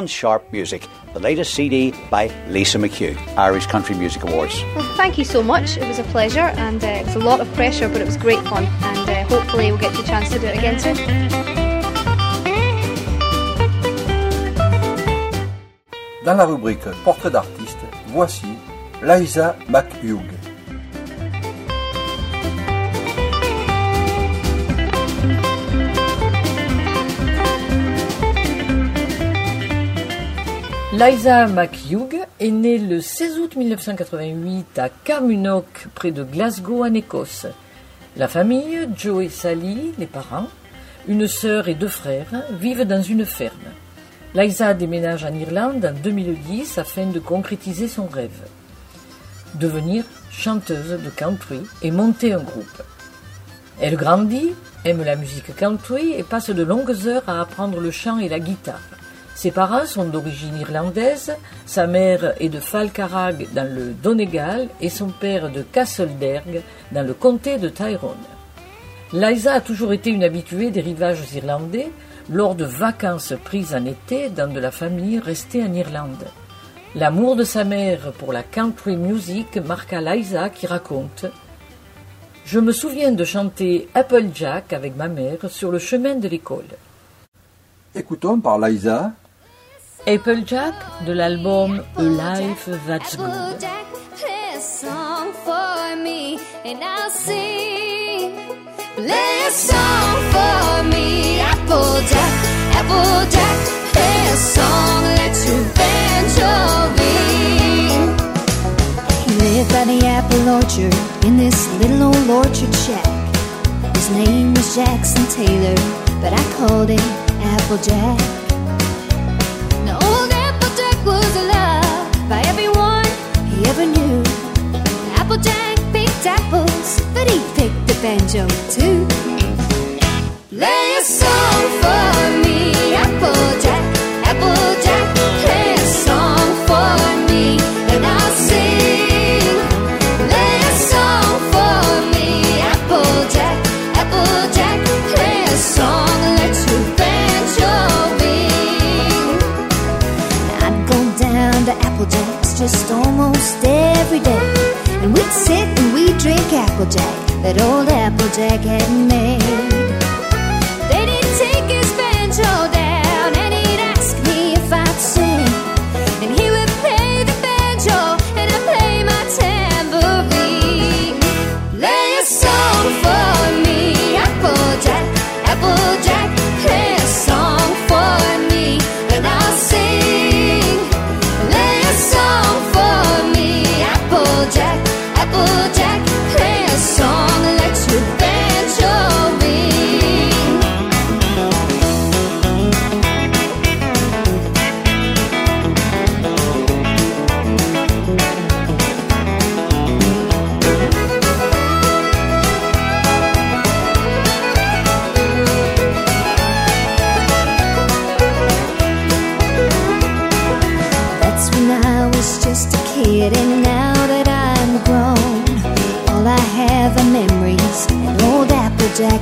on Sharp Music, the latest CD by Lisa McHugh, Irish Country Music Awards. Well, thank you so much. It was a pleasure and uh, it was a lot of pressure, but it was great fun. And uh, hopefully, we'll get the chance to do it again soon. Dans la rubrique Portrait d'artiste, voici Lisa McHugh. Liza McHugh est née le 16 août 1988 à Carmunock, près de Glasgow, en Écosse. La famille, Joe et Sally, les parents, une sœur et deux frères, vivent dans une ferme. Liza déménage en Irlande en 2010 afin de concrétiser son rêve. Devenir chanteuse de country et monter un groupe. Elle grandit, aime la musique country et passe de longues heures à apprendre le chant et la guitare. Ses parents sont d'origine irlandaise, sa mère est de Falcarragh dans le Donegal et son père de Castleberg dans le comté de Tyrone. Liza a toujours été une habituée des rivages irlandais lors de vacances prises en été dans de la famille restée en Irlande. L'amour de sa mère pour la country music marqua Liza qui raconte Je me souviens de chanter Applejack avec ma mère sur le chemin de l'école. Écoutons par Liza Applejack de l'album A Life That's Good. Applejack, play a song for me and I'll sing. Play a song for me, Applejack, Applejack, play a song, let your banjo ring. He lived by the apple orchard in this little old orchard shack. His name was Jackson Taylor, but I called him Applejack. Was loved by everyone he ever knew. Applejack picked apples, but he picked the banjo too. Play a song for And we'd sit and we'd drink Applejack that old Applejack had made.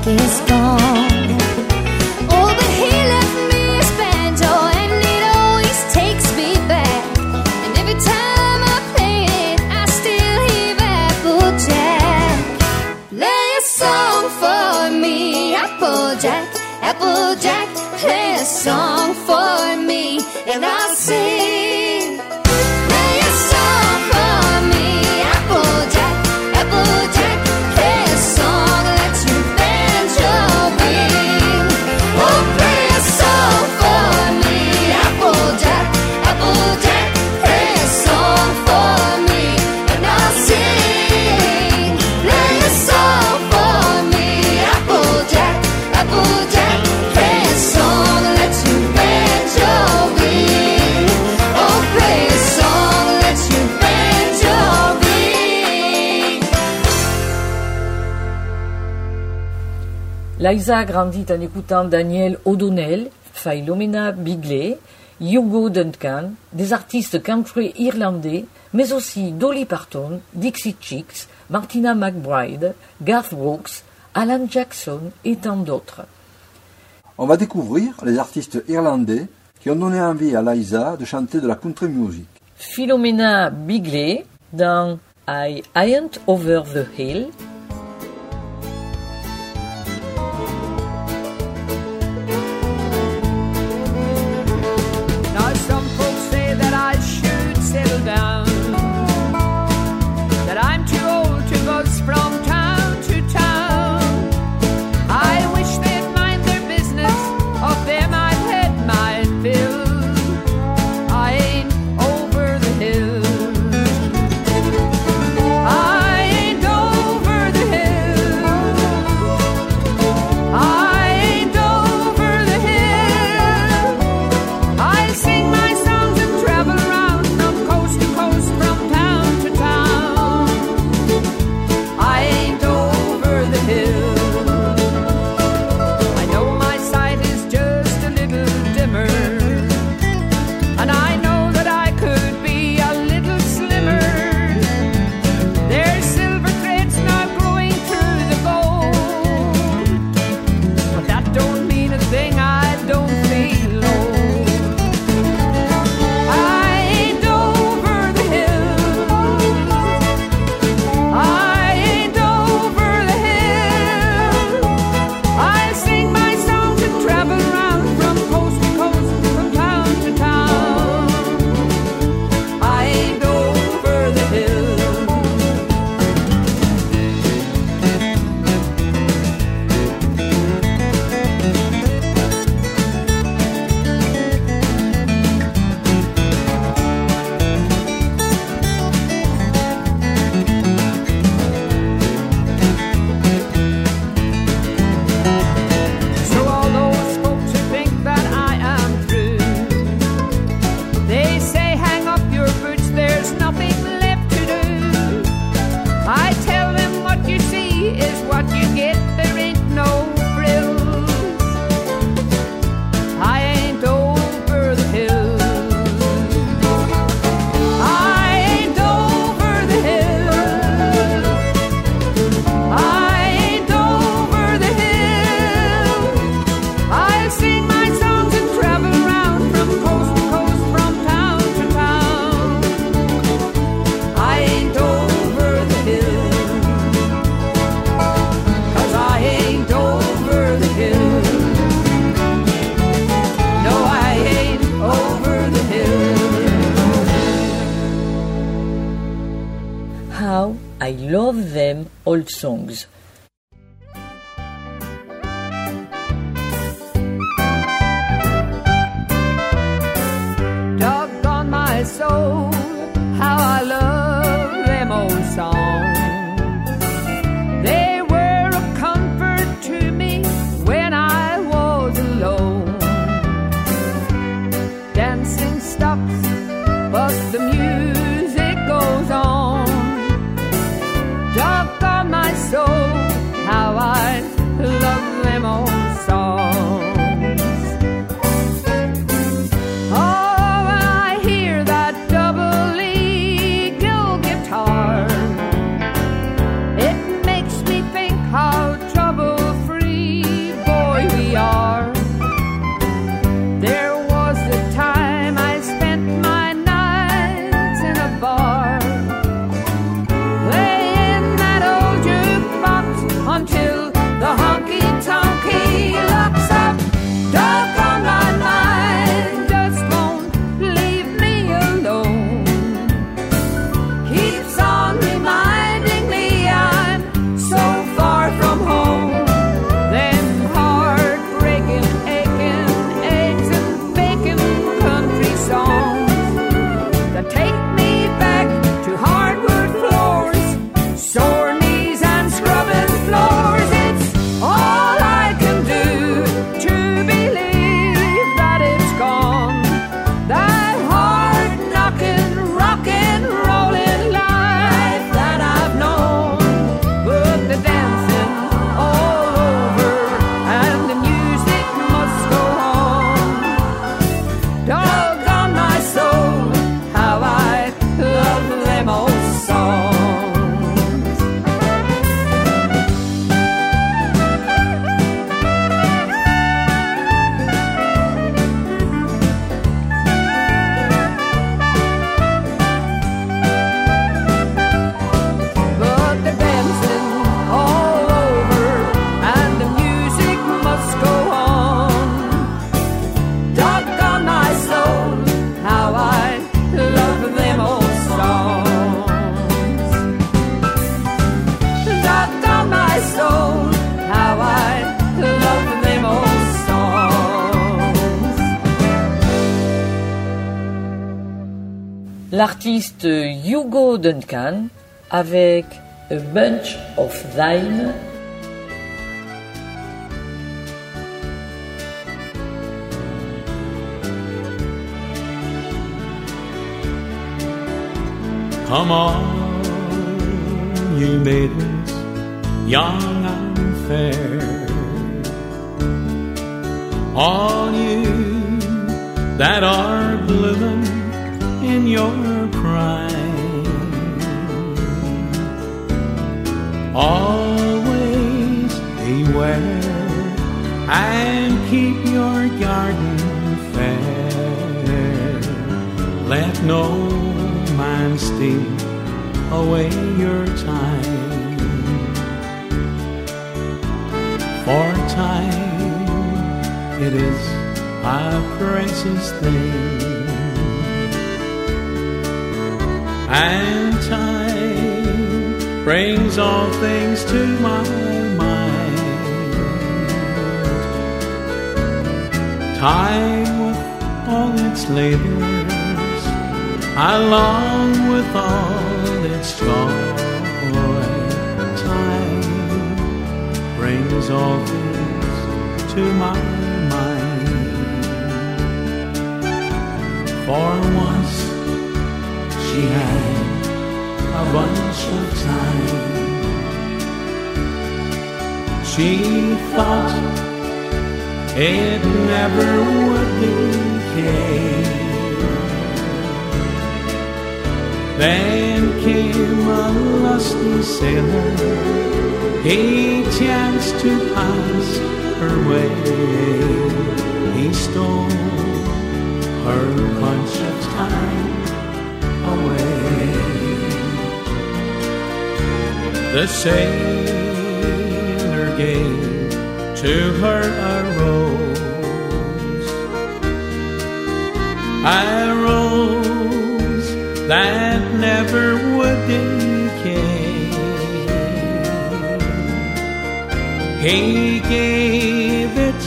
Is gone. Oh, but he left me and it always takes me back. And every time I play it, I still hear Applejack. Play a song for me, Applejack, Applejack, play a song for me, and I'll sing. Liza grandit en écoutant Daniel O'Donnell, Philomena Bigley, Hugo Duncan, des artistes country irlandais, mais aussi Dolly Parton, Dixie Chicks, Martina McBride, Garth Brooks, Alan Jackson et tant d'autres. On va découvrir les artistes irlandais qui qui ont donné envie à Liza de chanter de la country music. Philomena Bigley dans I Ain't Over the Hill. L'artiste Hugo Duncan avec A Bunch of Thine. Come on, you maidens, young and fair. All you that are blooming in your prime. Always beware and keep your garden fair. Let no man steal away your time. For time it is a precious thing. And time brings all things to my mind. Time with all its labors, along with all its joy. Time brings all things to my mind. For once had a bunch of thyme. She thought it never would decay. Then came a lusty sailor. He chanced to pass her way. He stole her bunch of thyme The sailor gave to her a rose, a rose that never would decay. He gave it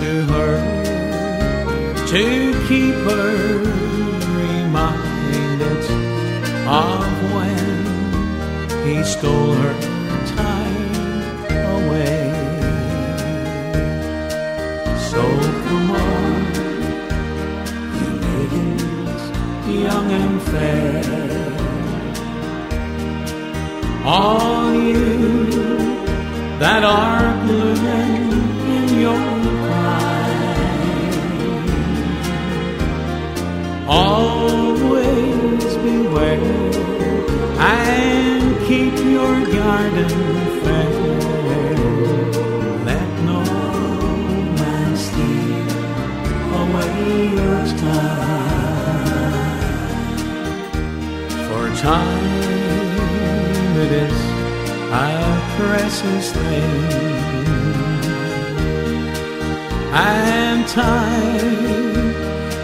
to her to keep her reminded of when he stole fair, all you that are blooming in your prime. Always beware and keep your garden fair. Let no man steal away your time. Time it is a precious thing, and time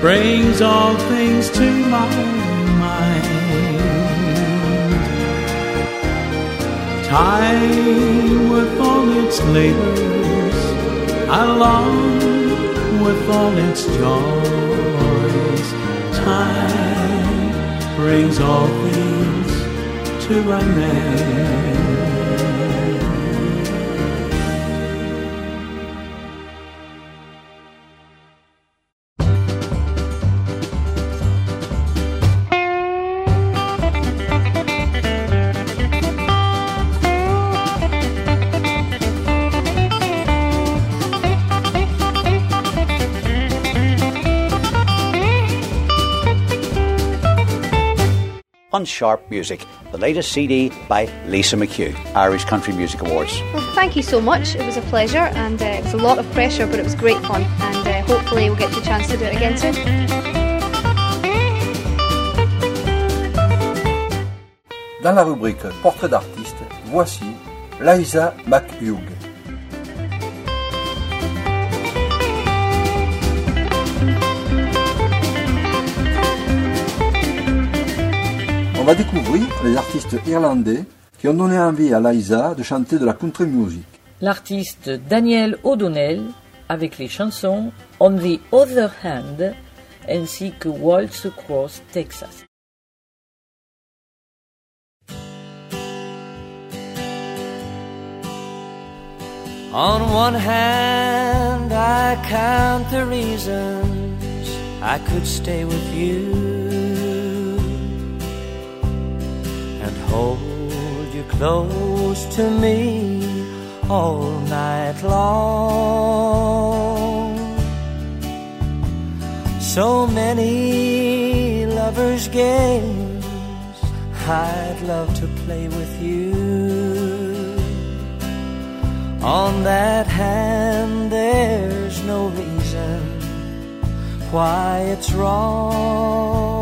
brings all things to my mind. Time with all its labors, along with all its joys. Brings all things to an end. On Sharp Music, the latest CD by Lisa McHugh, Irish Country Music Awards. Well, thank you so much. It was a pleasure and uh, it was a lot of pressure, but it was great fun. And uh, hopefully, we'll get the chance to do it again soon. Dans la rubrique Portrait d'artiste, voici Lisa McHugh. on va découvrir les artistes irlandais qui ont donné envie à Liza de chanter de la country music. L'artiste Daniel O'Donnell avec les chansons On the Other Hand ainsi que Waltz Across Texas. On one hand, I count the reasons I could stay with you. Hold you close to me all night long. So many lovers' games I'd love to play with you. On that hand, there's no reason why it's wrong.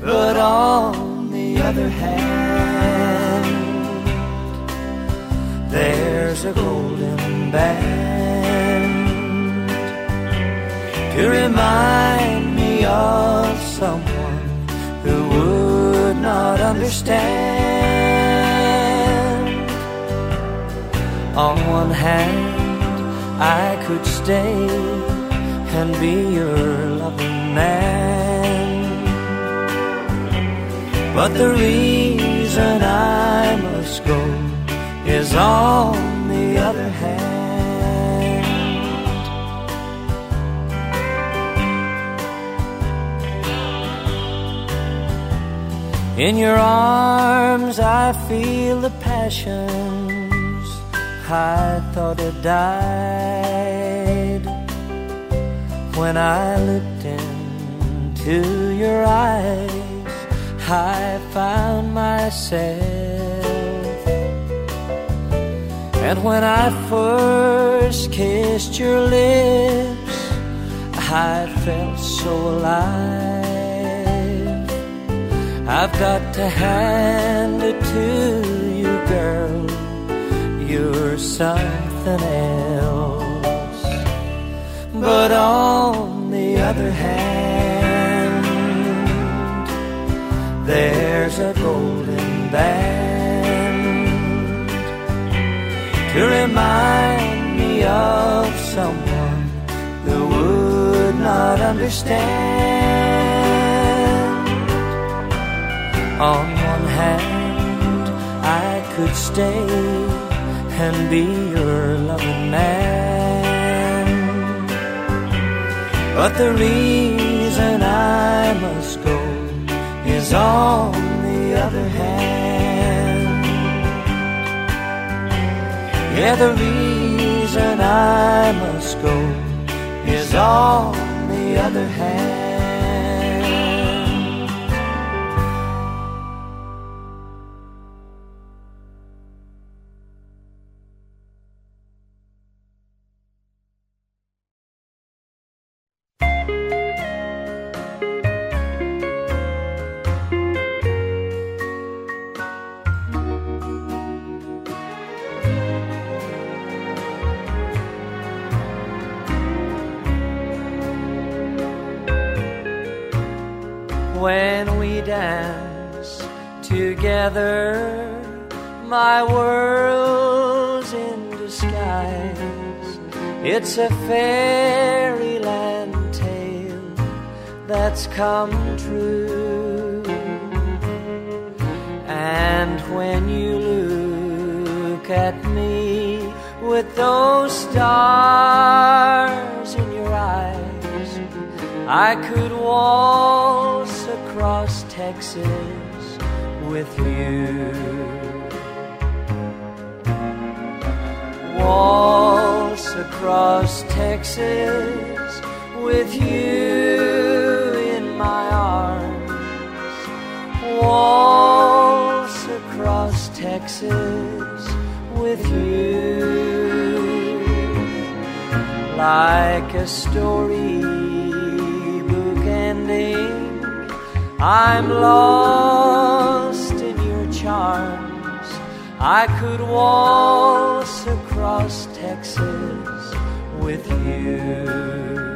But on other hand, there's a golden band to remind me of someone who would not understand. On one hand, I could stay and be your loving man. But the reason I must go is on the other hand. In your arms, I feel the passions I thought had died. When I looked into your eyes, I found myself. And when I first kissed your lips, I felt so alive. I've got to hand it to you, girl. You're something else. But on the other hand, there's a golden band to remind me of someone who would not understand. On one hand, I could stay and be your loving man. But the reason I must go on the other hand. Yeah, the reason I must go is on the other hand. When we dance together. My world's in disguise. It's a fairyland tale that's come true. And when you look at me with those stars in your eyes, I could waltz across Texas with you. Waltz across Texas with you in my arms. Waltz across Texas with you like a storybook I'm lost in your charms. I could waltz across Texas with you.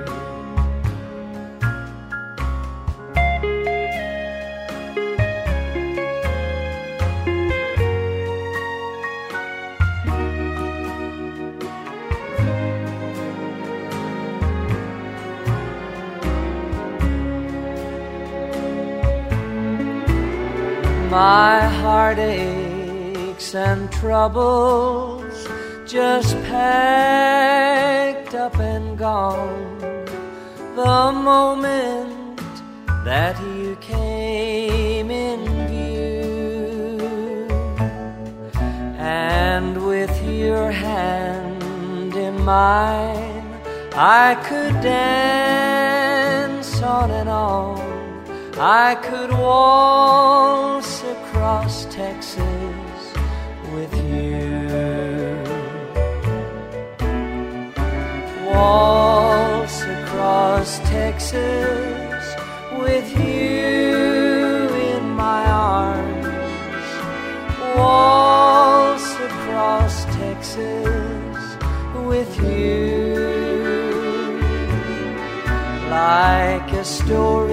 My heartaches and troubles, just packed up and gone. The moment that you came in view and with your hand in mine I could dance on and on I could waltz across Texas with you waltz across Texas with you in my arms. Waltz across Texas with you like a storybook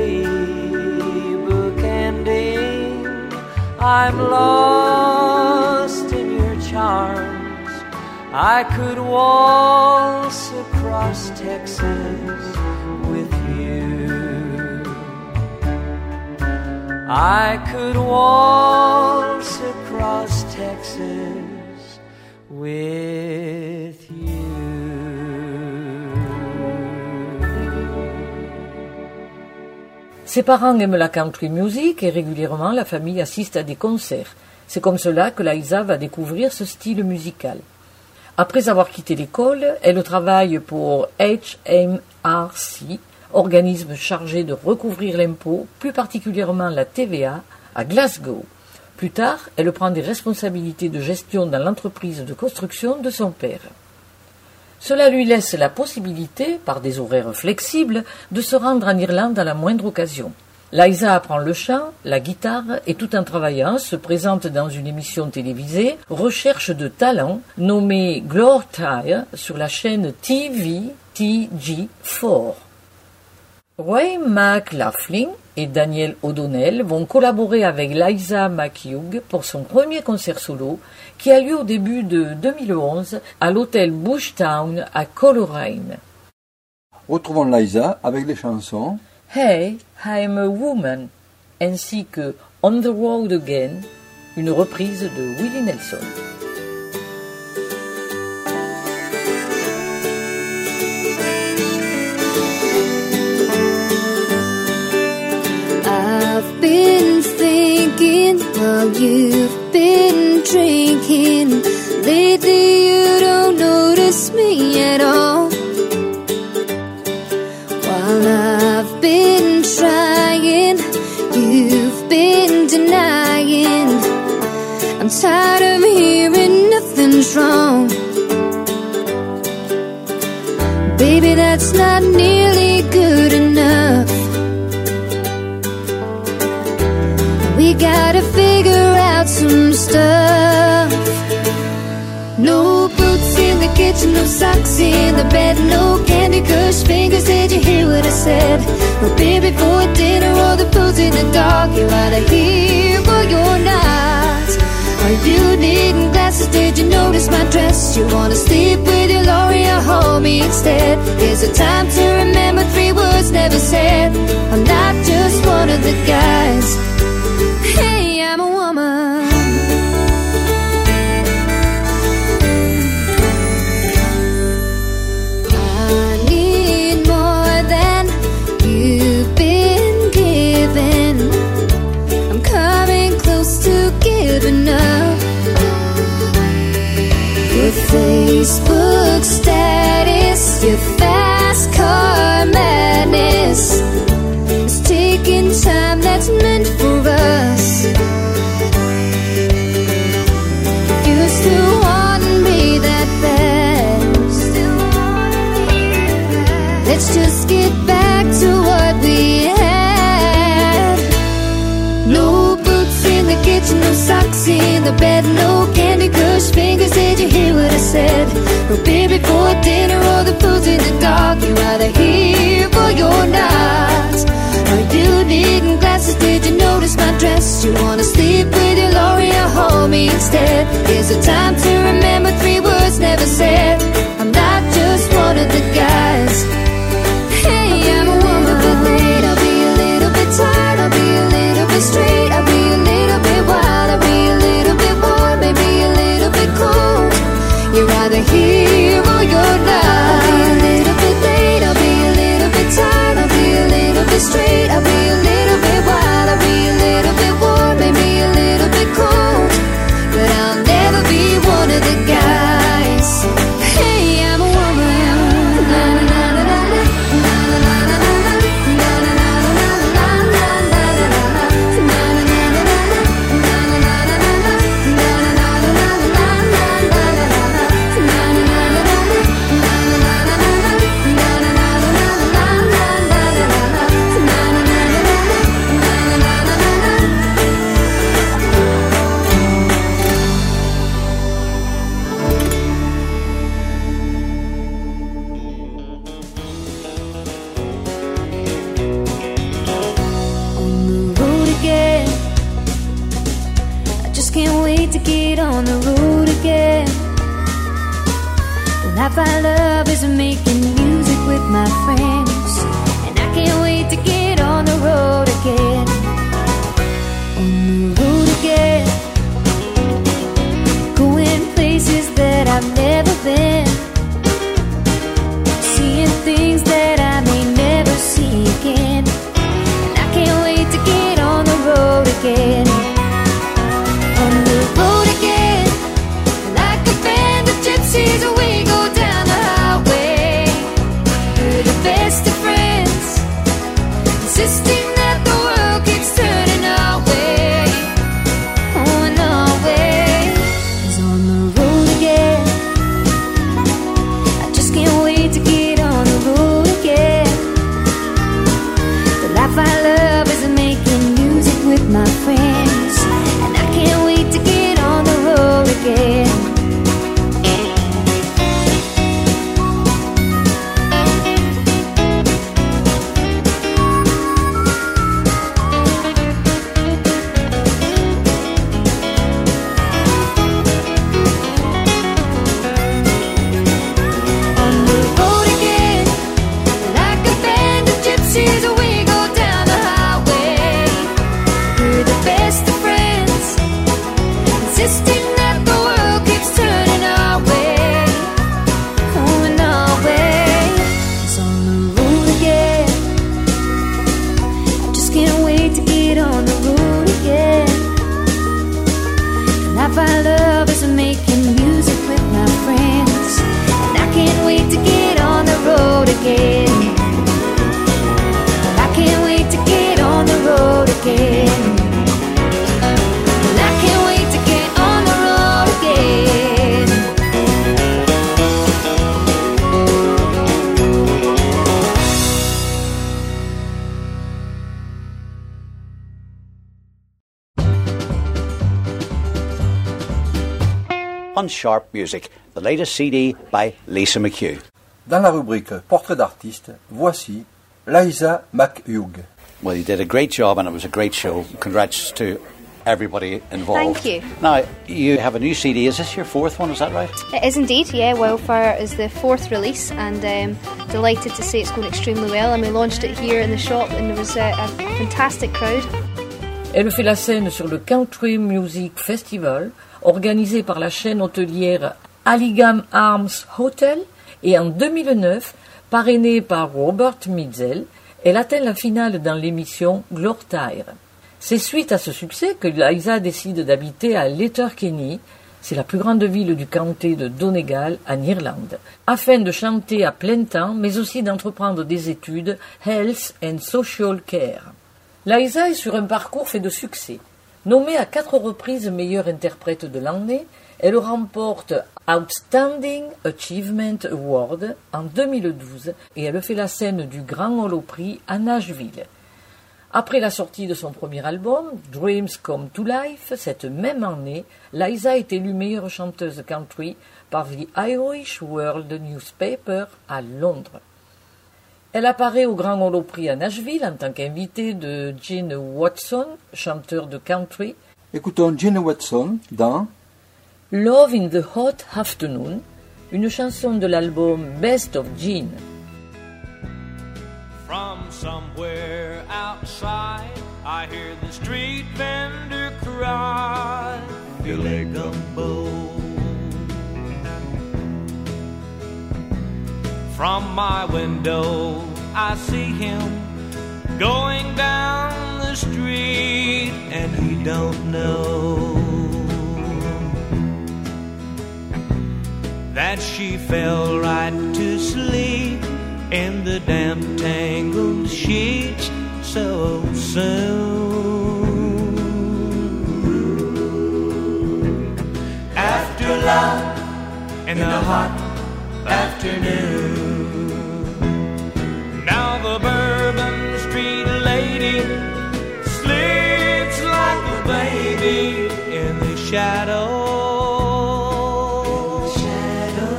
I'm lost in your charms. I could waltz across Texas with you. I could waltz across Texas with Ses parents aiment la country music et régulièrement la famille assiste à des concerts. C'est comme cela que Liza va découvrir ce style musical. Après avoir quitté l'école, elle travaille pour HMRC, organisme chargé de recouvrir l'impôt, plus particulièrement la TVA, à Glasgow. Plus tard, elle prend des responsabilités de gestion dans l'entreprise de construction de son père. Cela lui laisse la possibilité, par des horaires flexibles, de se rendre en Irlande à la moindre occasion. Liza apprend le chant, la guitare et tout en travaillant se présente dans une émission télévisée Recherche de talent nommée Glore Tire sur la chaîne TVTG4. Ray McLaughlin et Daniel O'Donnell vont collaborer avec Liza McHugh pour son premier concert solo qui a lieu au début de 2011 à l'hôtel Bushtown à Coleraine. Retrouvons Liza avec les chansons Hey, I'm a Woman ainsi que On the Road Again, une reprise de Willie Nelson. I've been thinking while you've been drinking. Lately, you don't notice me at all. While I've been trying, you've been denying. I'm tired of hearing nothing's wrong. Baby, that's not nearly gotta figure out some stuff. No boots in the kitchen, no socks in the bed, no candy crush fingers. Did you hear what I said? No beer before dinner or the booze in the dark. You're either here or you're not. Are you needing glasses? Did you notice my dress? You wanna sleep with your Lori or hold me instead? Is it time to remember three words never said? I'm not just one of the guys. Facebook status, your fast car madness. Socks in the bed, no candy crush fingers. Did you hear what I said? No beer before dinner or the food's in the dark. You're either here or you're not. Are you needing glasses? Did you notice my dress? You wanna sleep with your Lori or hold me instead? Is it time to remember three words never said? I'm not just one of the Sharp Music, the latest CD by Lisa McHugh. Dans la rubrique Portrait d'artiste, voici Lisa McHugh. Well, you did a great job and it was a great show. Congrats to everybody involved. Thank you. Now, you have a new CD. Is this your fourth one? Is that right? It is indeed, yeah. Wildfire is the fourth release, and um, delighted to say it's going extremely well. And we launched it here in the shop, and there was a, a fantastic crowd. Elle fait la scène sur le Country Music Festival, organisé par la chaîne hôtelière Alligam Arms Hotel, et en 2009, parrainée par Robert Mitzel, elle atteint la finale dans l'émission Glortire. C'est suite à ce succès que Liza décide d'habiter à Letterkenny, c'est la plus grande ville du comté de Donegal en Irlande, afin de chanter à plein temps, mais aussi d'entreprendre des études Health and Social Care. Liza est sur un parcours fait de succès. Nommée à quatre reprises meilleure interprète de l'année, elle remporte Outstanding Achievement Award en 2012 et elle fait la scène du Grand Holoprix à Nashville. Après la sortie de son premier album, Dreams Come to Life, cette même année, Liza est élue meilleure chanteuse country par The Irish World Newspaper à Londres. Elle apparaît au Grand Holoprix à Nashville en tant qu'invitée de Gene Watson, chanteur de country, Écoutons Gene Watson dans Love in the Hot Afternoon, une chanson de l'album Best of Gene. From somewhere outside, I hear the street vendor cry, From my window, I see him going down the street, and he don't know that she fell right to sleep in the damp tangled sheets so soon. After love in the hot afternoon. shadow. shadow.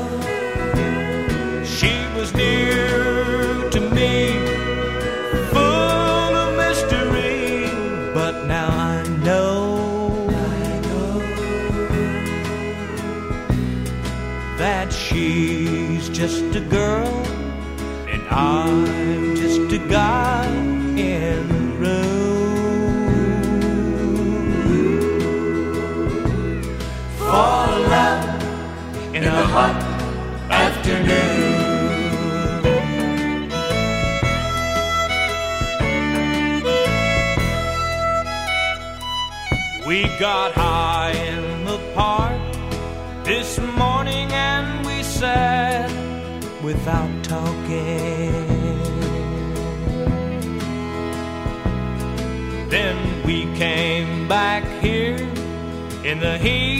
She was near to me, full of mystery, but now I know that she's just a girl and I'm just a guy. hot afternoon. We got high in the park this morning and we sat without talking. Then we came back here in the heat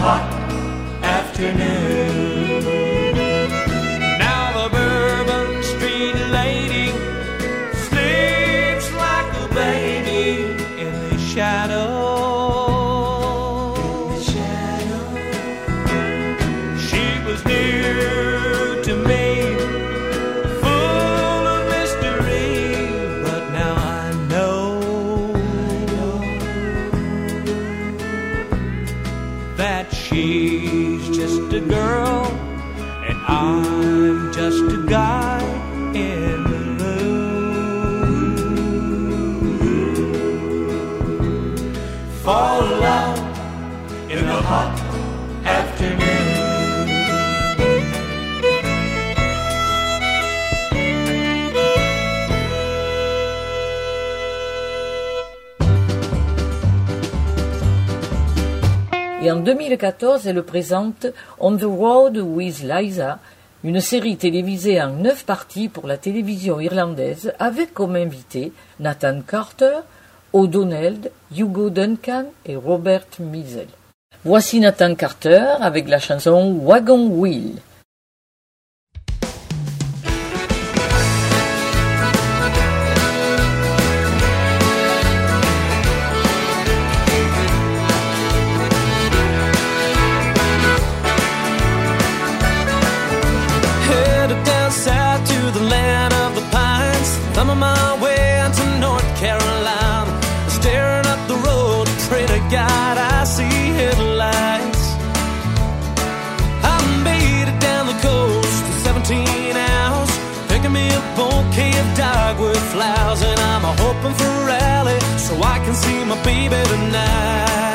hot afternoon. 2014, elle présente On the Road with Liza, une série télévisée en neuf parties pour la télévision irlandaise, avec comme invités Nathan Carter, O'Donnell, Hugo Duncan et Robert Mizel. Voici Nathan Carter avec la chanson Wagon Wheel. so I can see my baby tonight.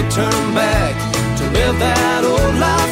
can't turn back to live that old life.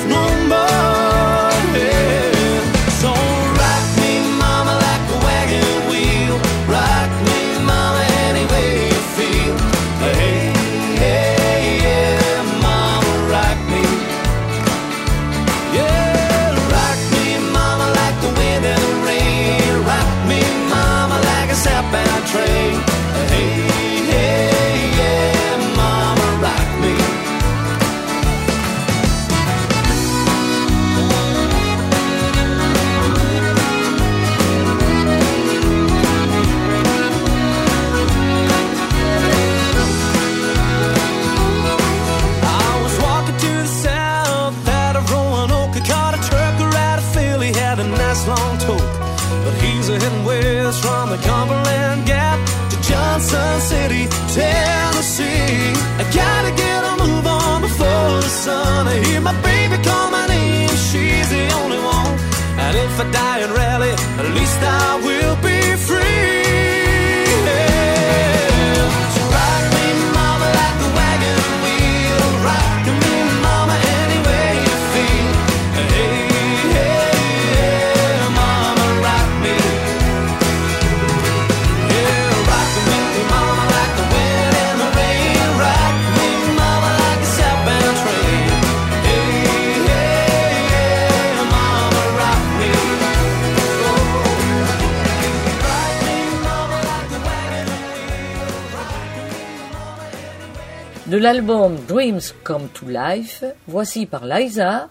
De l'album Dreams Come to Life, voici par Lisa,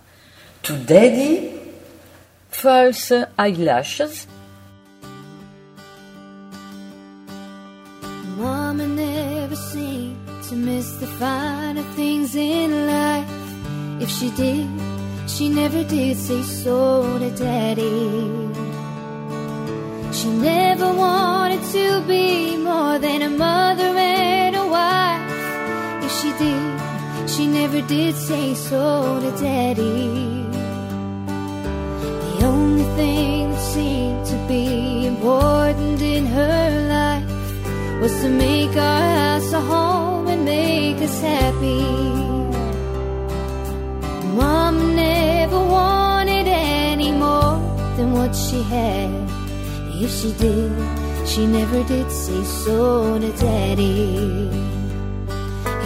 To Daddy, False Eyelashes, Mama never seemed to miss the finer things in life. If she did, she never did say so to Daddy. She never wanted to be more than a mother and she did, she never did say so to Daddy. The only thing that seemed to be important in her life was to make our house a home and make us happy. Mom never wanted any more than what she had. If she did, she never did say so to Daddy.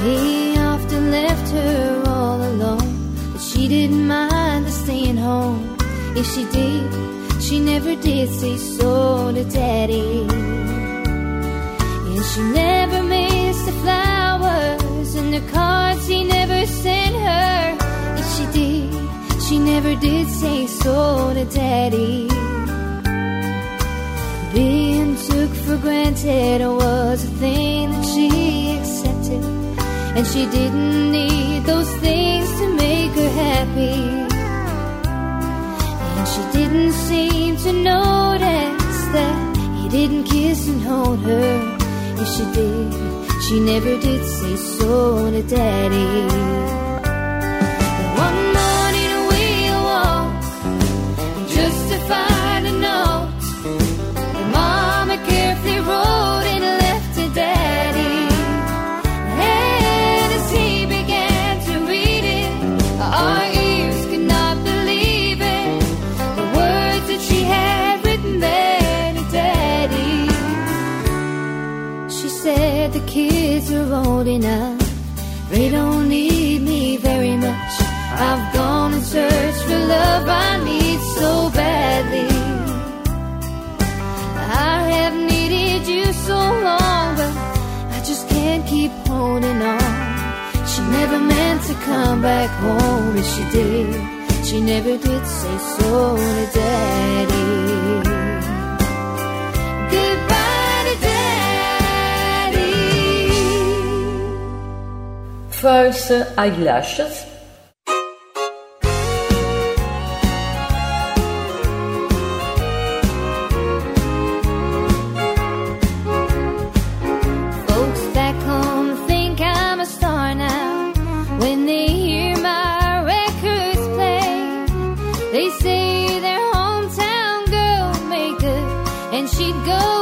He often left her all alone, but she didn't mind the staying home. If she did, she never did say so to Daddy. And she never missed the flowers and the cards he never sent her. If she did, she never did say so to Daddy. Being took for granted was a thing that. And she didn't need those things to make her happy. And she didn't seem to notice that he didn't kiss and hold her. If she did, she never did say so to Daddy. Enough. They don't need me very much. I've gone and searched for love I need so badly. I have needed you so long, but I just can't keep holding on. She never meant to come back home, if she did. She never did say so to Daddy. Now. When they hear my records play, they say their hometown girl made and she'd go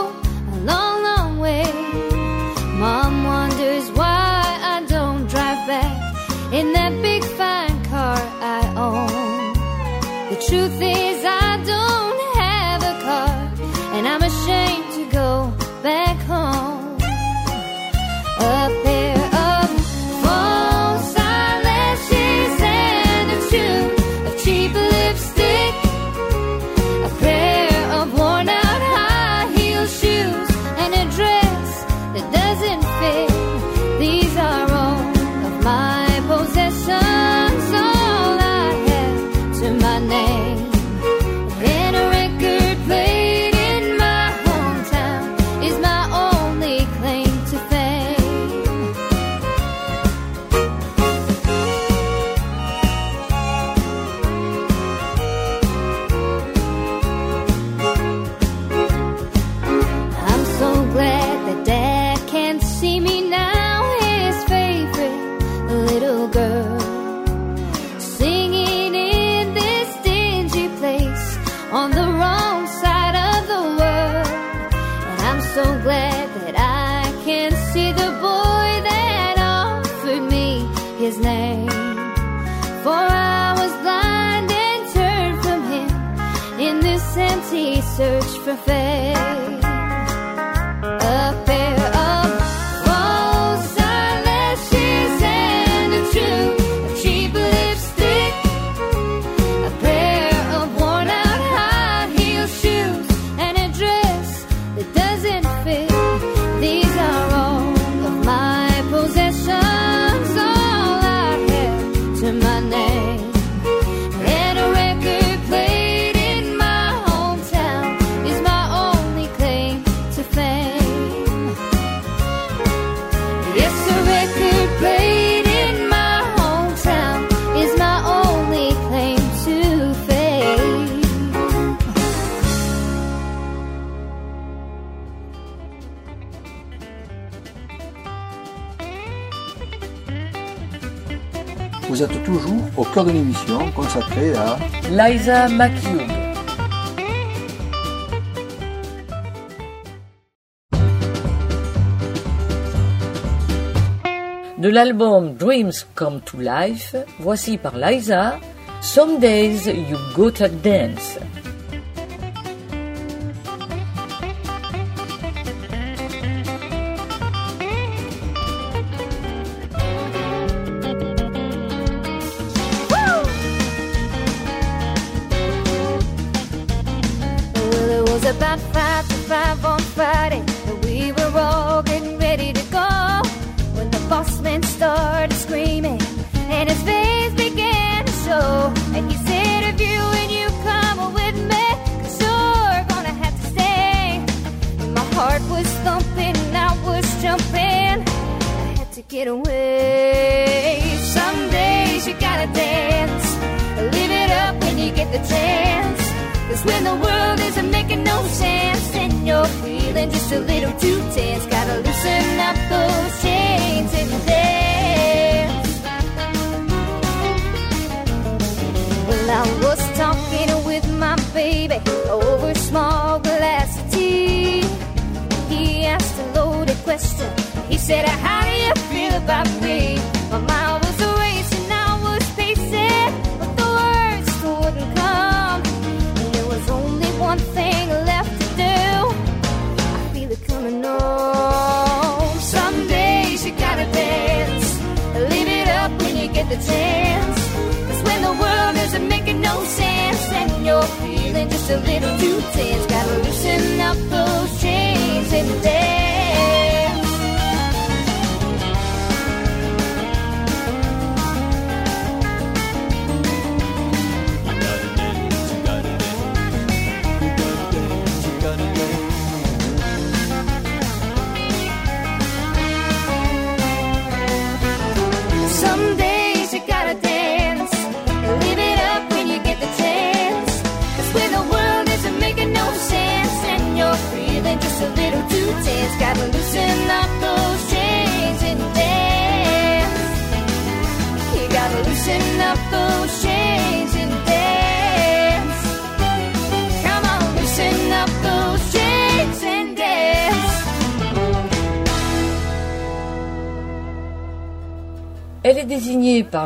toujours au cœur d'une émission consacrée à Liza McHugh. De l'album Dreams Come to Life, voici par Liza Some Days You Gotta Dance.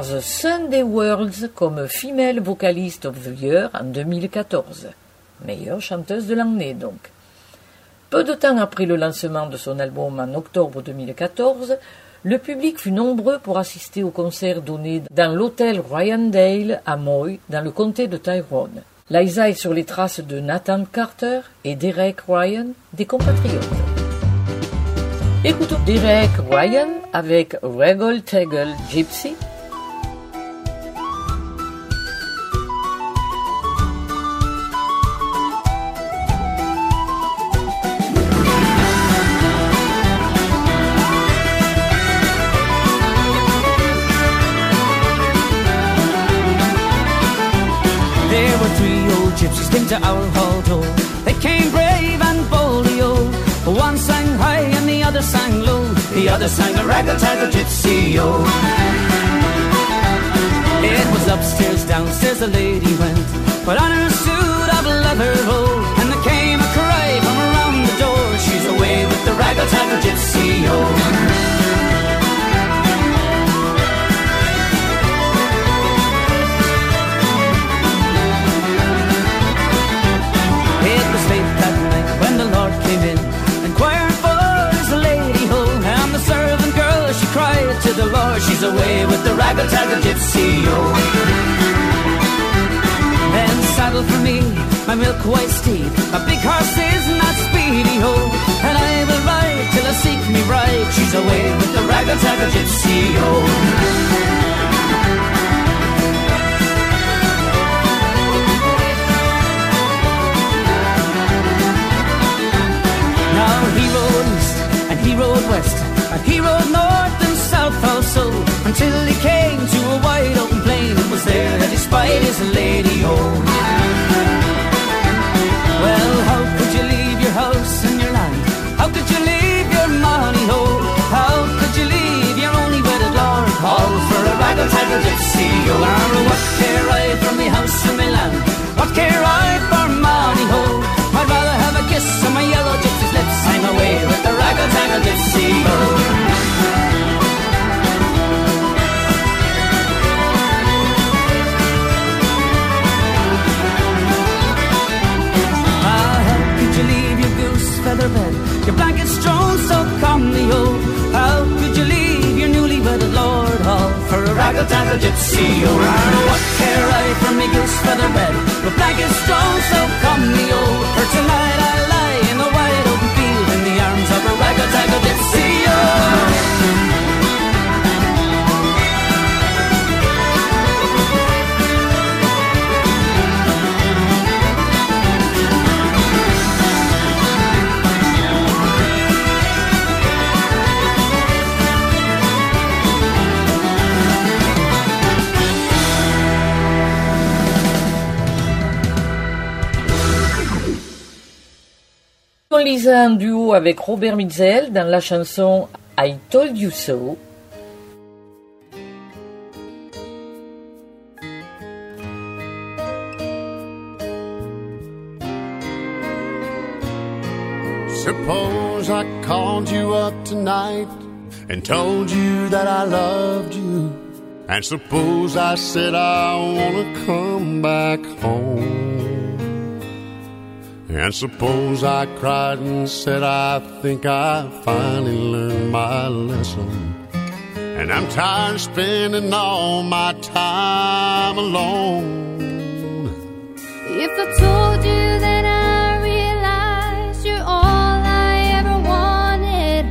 The Sunday Worlds comme Female Vocalist of the Year en 2014. Meilleure chanteuse de l'année donc. Peu de temps après le lancement de son album en octobre 2014, le public fut nombreux pour assister au concert donné dans l'hôtel Ryandale à Moy, dans le comté de Tyrone. Liza est sur les traces de Nathan Carter et Derek Ryan, des compatriotes. Écoutons Derek Ryan avec Regal Tegel Gypsy to our hall door. They came brave and bold, old. One sang high and the other sang low. The other sang a raggle-taggle gypsy, oh. It was upstairs, downstairs the lady went, but on her suit of leather, old. And there came a cry from around the door. She's away with the raggle-taggle gypsy, oh. She's away with the raggle-taggle gypsy, oh. Then saddle for me, my milk-white steed. A big horse is not speedy, ho. And I will ride till I seek me bride. She's away with the raggle-taggle gypsy, oh. Now he rode east and he rode west and he rode north and also until he came to a wide open plain. It was there that he spied his lady home. Well, how could you leave your house and your land? How could you leave your money home? How could you leave your only wedded lord? All for a raggle taggle gypsy. Oh, Lord, what care I for me house and my land? What care I for money home? I'd rather have a kiss on my yellow gypsy's lips. I'm away with the raggle taggle gypsy. Oh. Feather bed, your blanket strewn so calmly, oh? How could you leave your newly wedded lord all for a raggle taggle gypsy, oh? What care I for me goose feather bed, your blanket strewn so calmly, oh? For tonight I lie in the wide open field in the arms of a raggle taggle gypsy, oh. Un duo avec Robert Mitzel dans la chanson I Told You So. Suppose I called you up tonight and told you that I loved you. And suppose I said I wanna come back home. And suppose I cried and said I think I finally learned my lesson. And I'm tired of spending all my time alone. If I told you that I realized you're all I ever wanted,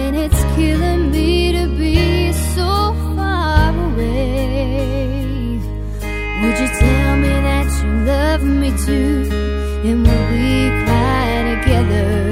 and it's killing me to be so far away, would you tell me that you love me too? And when we cry together?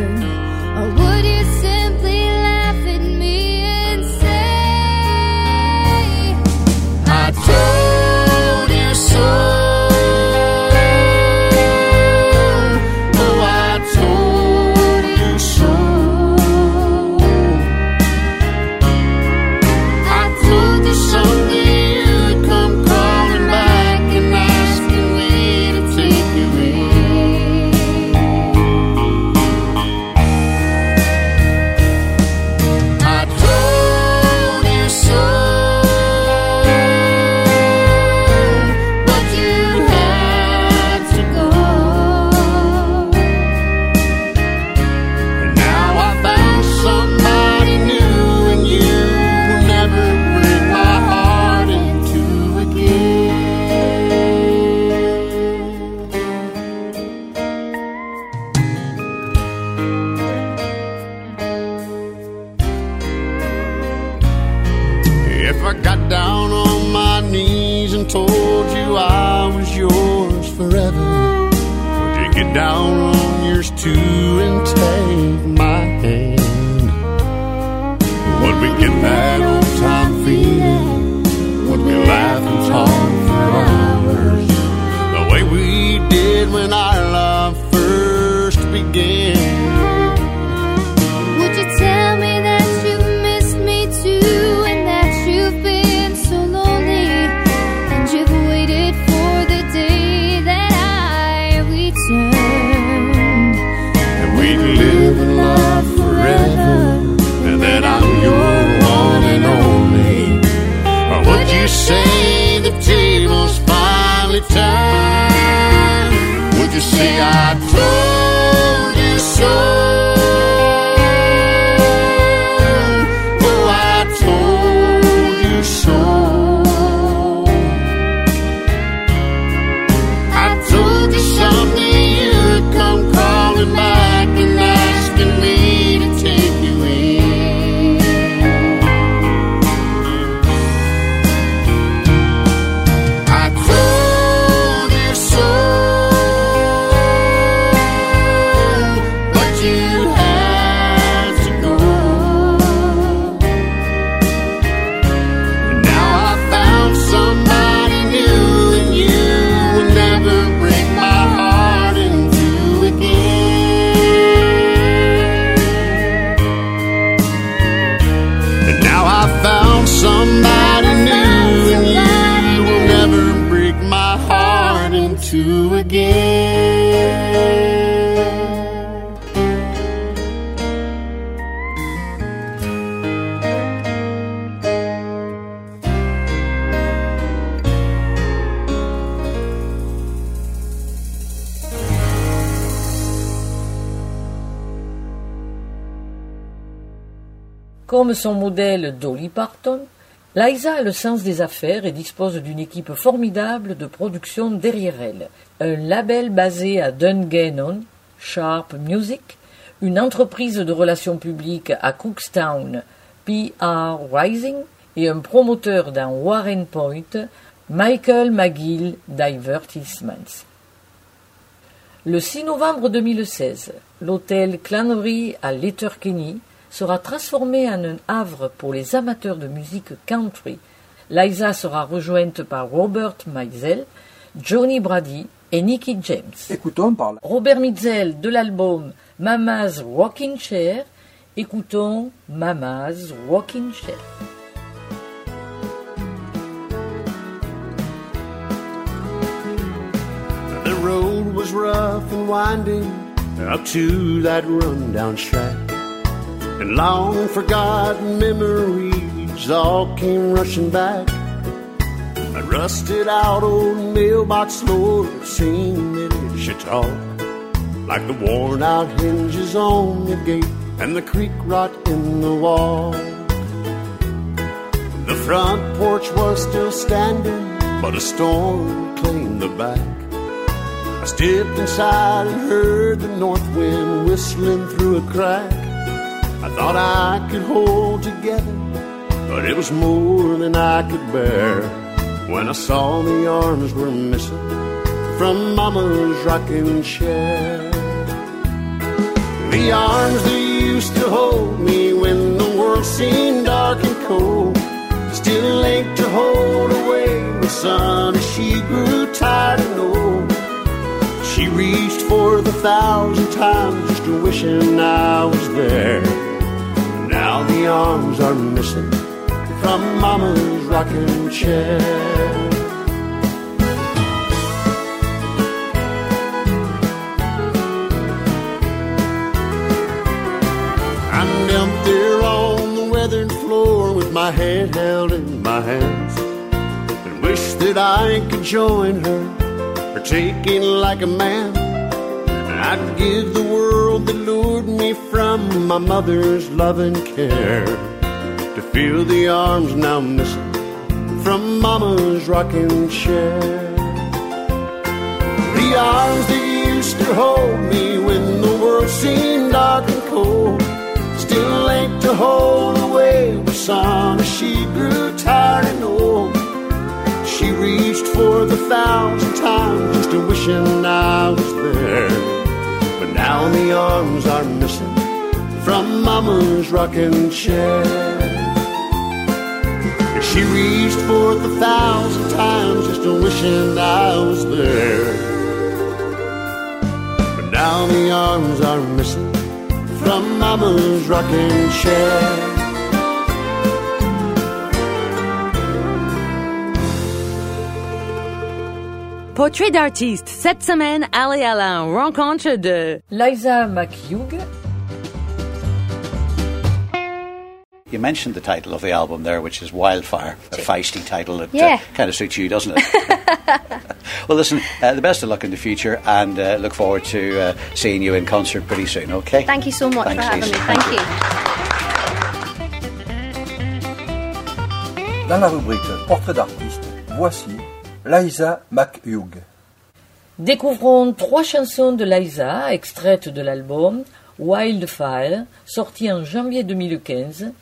Down on yours too and Son modèle Dolly Parton, Liza a le sens des affaires et dispose d'une équipe formidable de production derrière elle. Un label basé à Dungannon, Sharp Music, une entreprise de relations publiques à Cookstown, PR Rising, et un promoteur dans Warren Point, Michael McGill Divertissements. Le 6 novembre 2016, l'hôtel Clannery à Letterkenny sera transformé en un havre pour les amateurs de musique country. Liza sera rejointe par Robert Mizell, Johnny Brady et Nicky James. Écoutons par là. Robert Mitzel de l'album Mama's Rocking Chair. Écoutons Mama's Rocking Chair. The road was rough and winding up to that rundown shack. And long forgotten memories all came rushing back. A rusted out old mailbox door seemed it should talk. Like the worn out hinges on the gate and the creak rot in the wall. The front porch was still standing, but a storm claimed the back. I stepped inside and heard the north wind whistling through a crack. I thought I could hold together, but it was more than I could bear. When I saw the arms were missing from Mama's rocking chair. The arms that used to hold me when the world seemed dark and cold still ached to hold away the sun as she grew tired and old. She reached for the thousand times just wishing I was there. Now the arms are missing from Mama's rocking chair. I'm knelt there on the weathered floor with my head held in my hands and wish that I could join her, partaking like a man. I'd give the world that lured me from my mother's love and care to feel the arms now missing from Mama's rocking chair. The arms that used to hold me when the world seemed dark and cold still ached to hold away the sun as she grew tired and old. She reached for the thousand times just wishing I was there. But now the arms are missing from Mama's rocking chair. She reached forth a thousand times just wishing I was there. But now the arms are missing from Mama's rocking chair. Portrait d'artiste. Cette semaine, allez à la rencontre de Lisa McHugh, You mentioned the title of the album there, which is Wildfire, a feisty title that Yeah. uh, kind of suits you, doesn't it? well, listen, uh, the best of luck in the future and uh, look forward to uh, seeing you in concert pretty soon, okay? Thank you so much Thanks, for having Lisa. me. Thank Thank you. you. Dans la rubrique Portrait d'artiste, voici Lisa McHugh. Découvrons trois chansons de Lisa, extraites de l'album Wildfire, sorti en janvier 2015,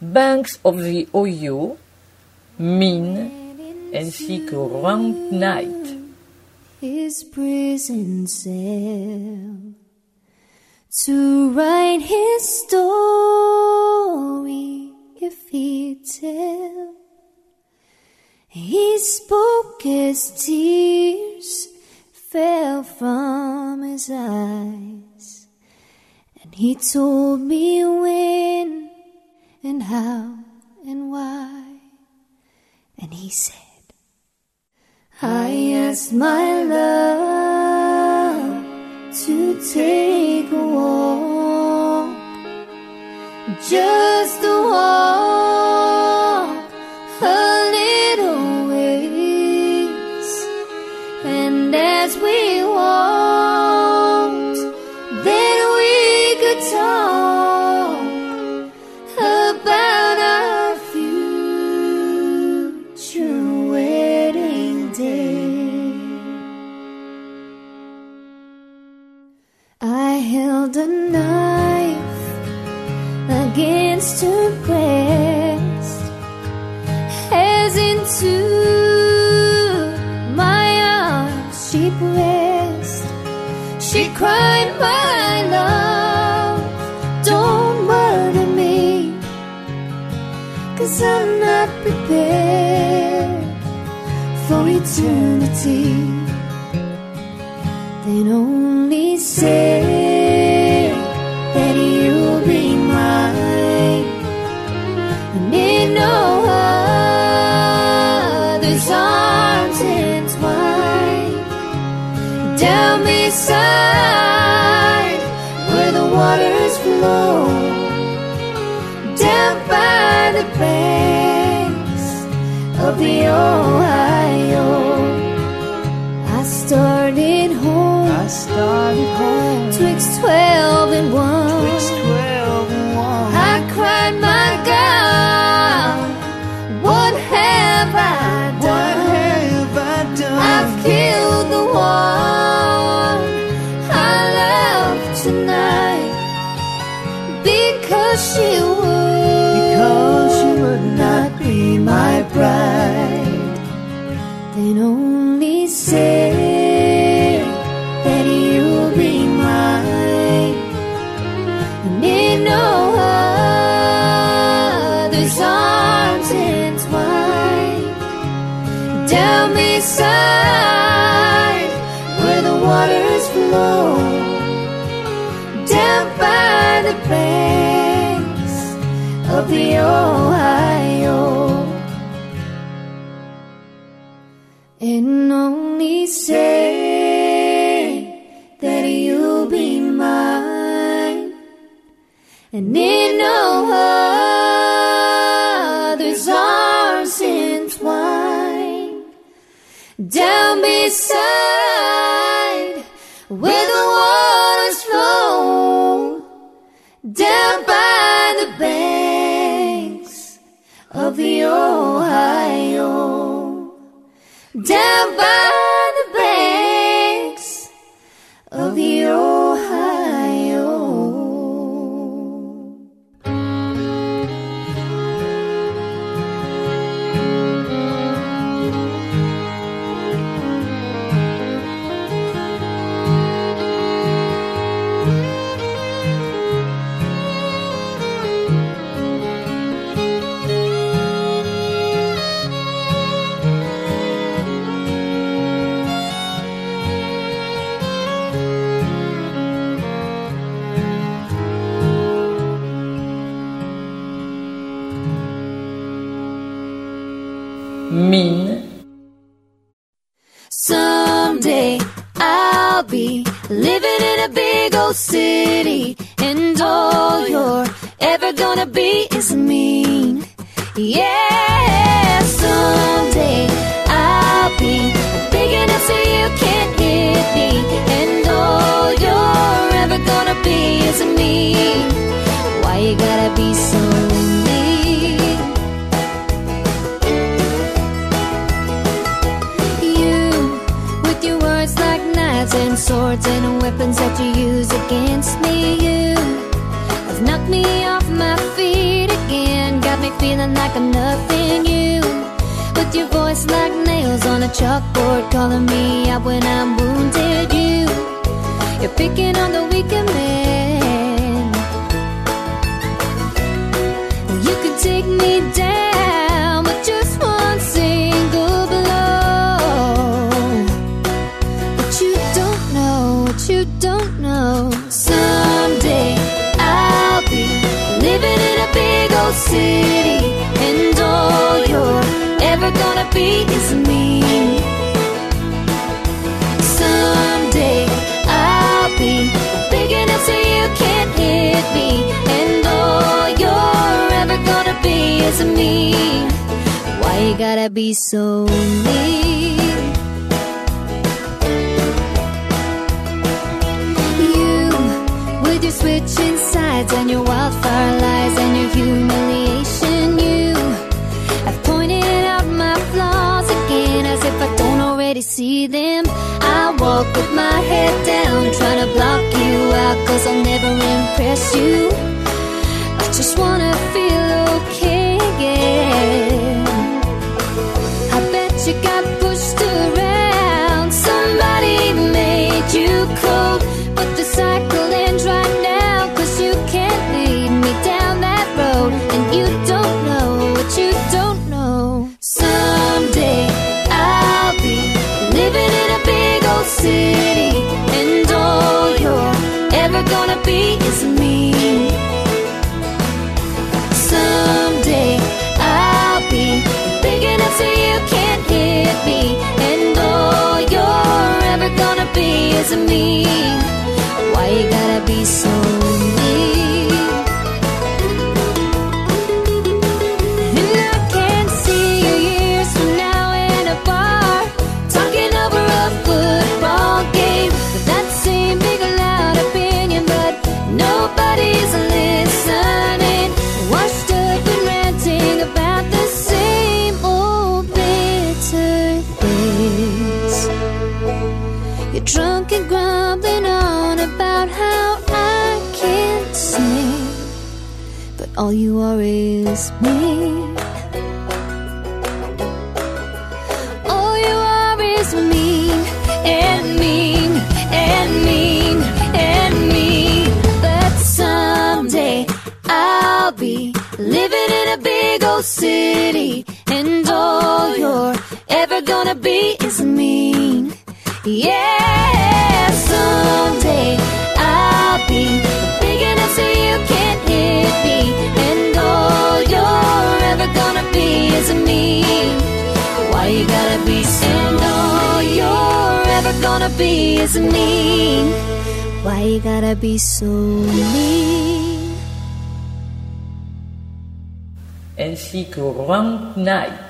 Banks of the Ohio, Mean, ainsi que Round Night. his prison cell to write his story if he'd tell. He spoke as tears fell from his eyes, and he told me when and how and why, and he said. I asked my love to take a walk, just a walk, because she would. Because she would not be my bride then only say Ohio. and only say that you'll be mine, and in no other's arms entwined. Down beside down city, and all you're ever gonna be is mean. Yeah, someday I'll be big enough so you can't chalkboard, calling me out when I'm wounded. You, you're picking on the weaker man. You could take me down with just one single blow. But you don't know what you don't know. Someday I'll be living in a big old city, and all you're ever gonna be is is me. Why you gotta be so mean? You, with your switching sides and your wildfire lies and your humiliation, you have pointed out my flaws again as if I don't already see them. I walk with my head down, trying to block you out, cause I'll never impress you. I just wanna feel To me. Why you gotta be so All you are is me. wanna be is mean. Why you gotta be so mean? En zie ik rond night.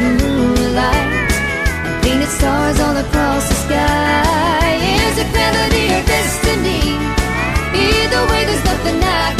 moonlight Painted stars all across the sky Is it or destiny? Either way, there's nothing I can